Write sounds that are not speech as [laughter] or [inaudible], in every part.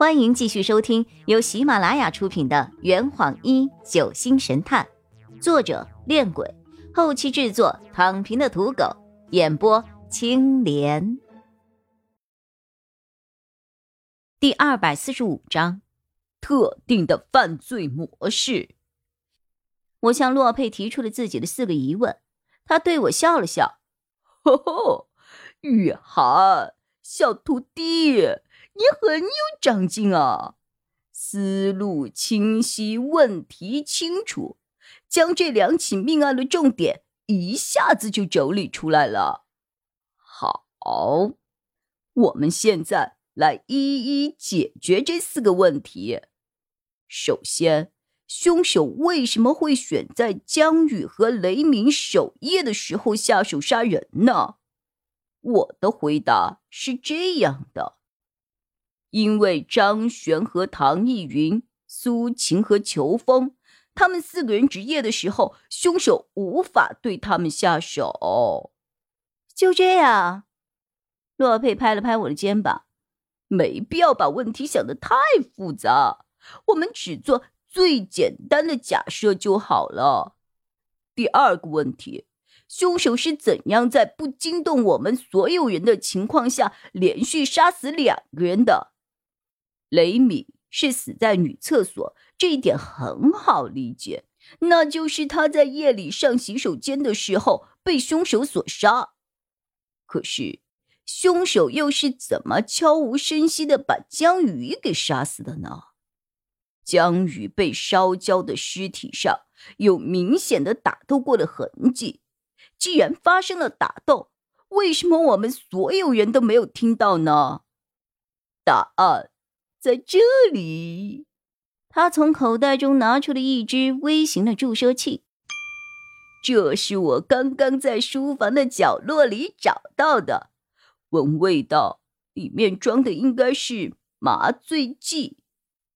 欢迎继续收听由喜马拉雅出品的《圆谎一九星神探》，作者：恋鬼，后期制作：躺平的土狗，演播：青莲。第二百四十五章，特定的犯罪模式。我向洛佩提出了自己的四个疑问，他对我笑了笑：“ [laughs] 吼吼，雨涵，小徒弟。”你很有长进啊，思路清晰，问题清楚，将这两起命案的重点一下子就整理出来了。好，我们现在来一一解决这四个问题。首先，凶手为什么会选在江宇和雷鸣守夜的时候下手杀人呢？我的回答是这样的。因为张璇和唐艺云、苏晴和裘风，他们四个人值夜的时候，凶手无法对他们下手。就这样，洛佩拍了拍我的肩膀，没必要把问题想得太复杂，我们只做最简单的假设就好了。第二个问题，凶手是怎样在不惊动我们所有人的情况下，连续杀死两个人的？雷米是死在女厕所，这一点很好理解，那就是他在夜里上洗手间的时候被凶手所杀。可是，凶手又是怎么悄无声息的把江宇给杀死的呢？江宇被烧焦的尸体上有明显的打斗过的痕迹，既然发生了打斗，为什么我们所有人都没有听到呢？答案。在这里，他从口袋中拿出了一支微型的注射器。这是我刚刚在书房的角落里找到的，闻味道，里面装的应该是麻醉剂。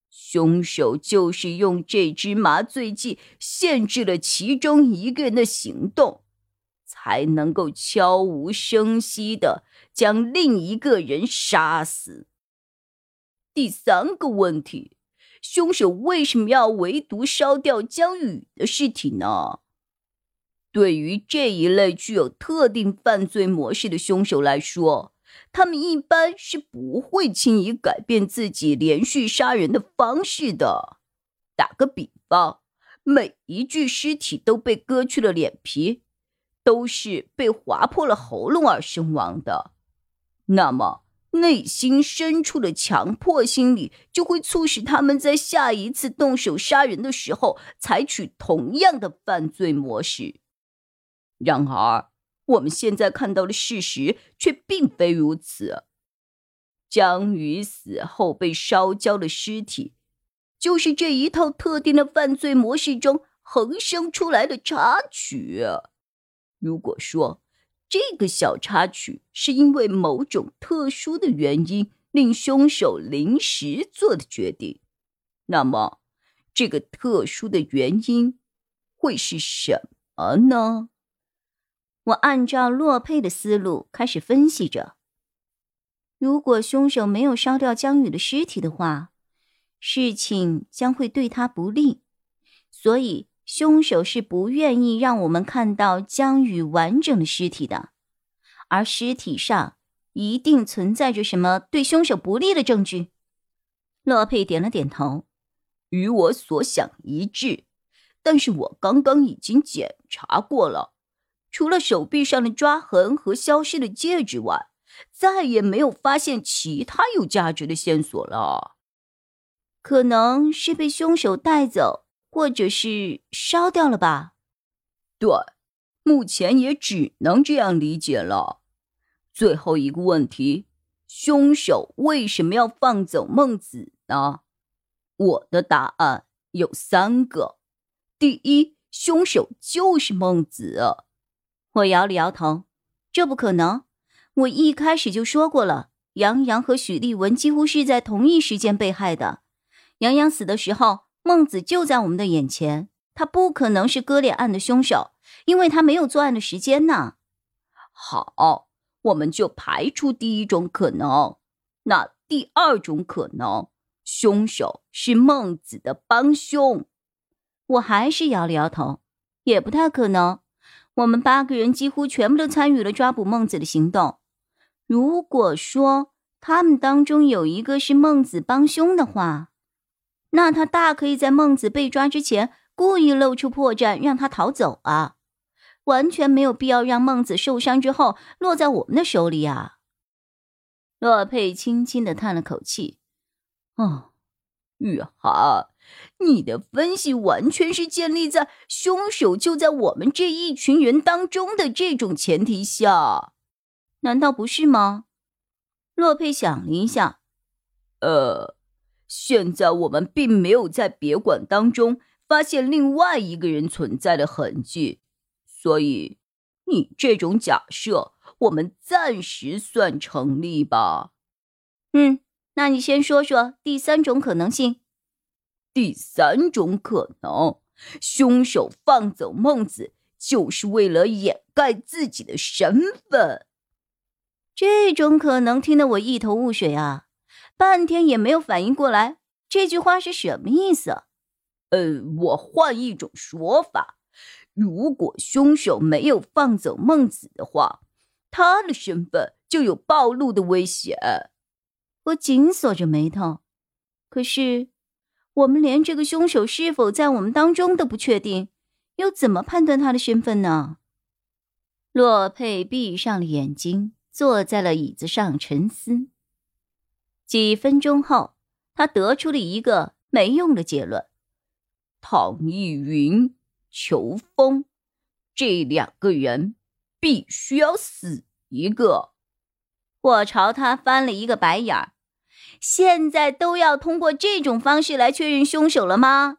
凶手就是用这支麻醉剂限制了其中一个人的行动，才能够悄无声息的将另一个人杀死。第三个问题，凶手为什么要唯独烧掉江宇的尸体呢？对于这一类具有特定犯罪模式的凶手来说，他们一般是不会轻易改变自己连续杀人的方式的。打个比方，每一具尸体都被割去了脸皮，都是被划破了喉咙而身亡的。那么，内心深处的强迫心理就会促使他们在下一次动手杀人的时候采取同样的犯罪模式。然而，我们现在看到的事实却并非如此。江宇死后被烧焦的尸体，就是这一套特定的犯罪模式中横生出来的插曲。如果说，这个小插曲是因为某种特殊的原因令凶手临时做的决定，那么这个特殊的原因会是什么呢？我按照洛佩的思路开始分析着：如果凶手没有烧掉江宇的尸体的话，事情将会对他不利，所以。凶手是不愿意让我们看到江宇完整的尸体的，而尸体上一定存在着什么对凶手不利的证据。洛佩点了点头，与我所想一致。但是我刚刚已经检查过了，除了手臂上的抓痕和消失的戒指外，再也没有发现其他有价值的线索了。可能是被凶手带走。或者是烧掉了吧？对，目前也只能这样理解了。最后一个问题，凶手为什么要放走孟子呢？我的答案有三个：第一，凶手就是孟子。我摇了摇头，这不可能。我一开始就说过了，杨洋和许立文几乎是在同一时间被害的。杨洋死的时候。孟子就在我们的眼前，他不可能是割裂案的凶手，因为他没有作案的时间呢。好，我们就排除第一种可能。那第二种可能，凶手是孟子的帮凶。我还是摇了摇头，也不太可能。我们八个人几乎全部都参与了抓捕孟子的行动。如果说他们当中有一个是孟子帮凶的话，那他大可以在孟子被抓之前故意露出破绽，让他逃走啊！完全没有必要让孟子受伤之后落在我们的手里啊！洛佩轻轻的叹了口气：“哦，雨涵，你的分析完全是建立在凶手就在我们这一群人当中的这种前提下，难道不是吗？”洛佩想了一下：“呃，现在我们并没有在别馆当中发现另外一个人存在的痕迹。”所以，你这种假设，我们暂时算成立吧。嗯，那你先说说第三种可能性。第三种可能，凶手放走孟子，就是为了掩盖自己的身份。这种可能听得我一头雾水啊，半天也没有反应过来，这句话是什么意思？呃，我换一种说法。如果凶手没有放走孟子的话，他的身份就有暴露的危险。我紧锁着眉头。可是，我们连这个凶手是否在我们当中都不确定，又怎么判断他的身份呢？洛佩闭上了眼睛，坐在了椅子上沉思。几分钟后，他得出了一个没用的结论：唐逸云。裘风，这两个人必须要死一个。我朝他翻了一个白眼儿。现在都要通过这种方式来确认凶手了吗？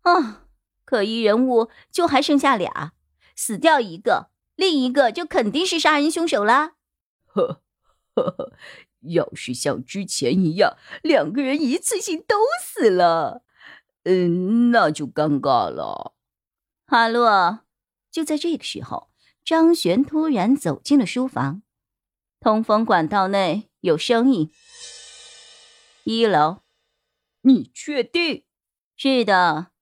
啊，可疑人物就还剩下俩，死掉一个，另一个就肯定是杀人凶手啦。呵呵呵，要是像之前一样，两个人一次性都死了，嗯，那就尴尬了。哈洛，就在这个时候，张璇突然走进了书房。通风管道内有声音。一楼，你确定？是的。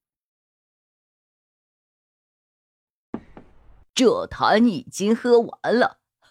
这坛已经喝完了，